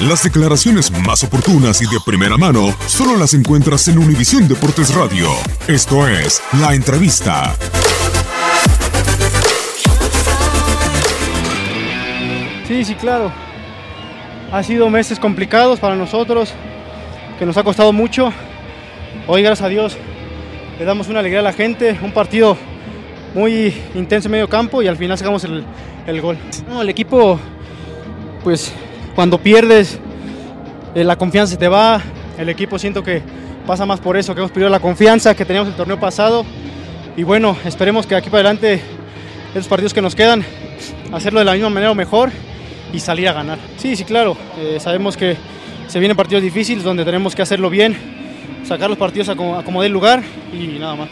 Las declaraciones más oportunas y de primera mano solo las encuentras en Univisión Deportes Radio. Esto es La Entrevista. Sí, sí, claro. Ha sido meses complicados para nosotros, que nos ha costado mucho. Hoy, gracias a Dios, le damos una alegría a la gente, un partido muy intenso en medio campo y al final sacamos el, el gol. No, el equipo, pues cuando pierdes, eh, la confianza se te va, el equipo siento que pasa más por eso, que hemos perdido la confianza que teníamos el torneo pasado y bueno, esperemos que aquí para adelante, esos partidos que nos quedan, hacerlo de la misma manera o mejor y salir a ganar. Sí, sí, claro, eh, sabemos que se vienen partidos difíciles donde tenemos que hacerlo bien, sacar los partidos a como, a como dé lugar y nada más.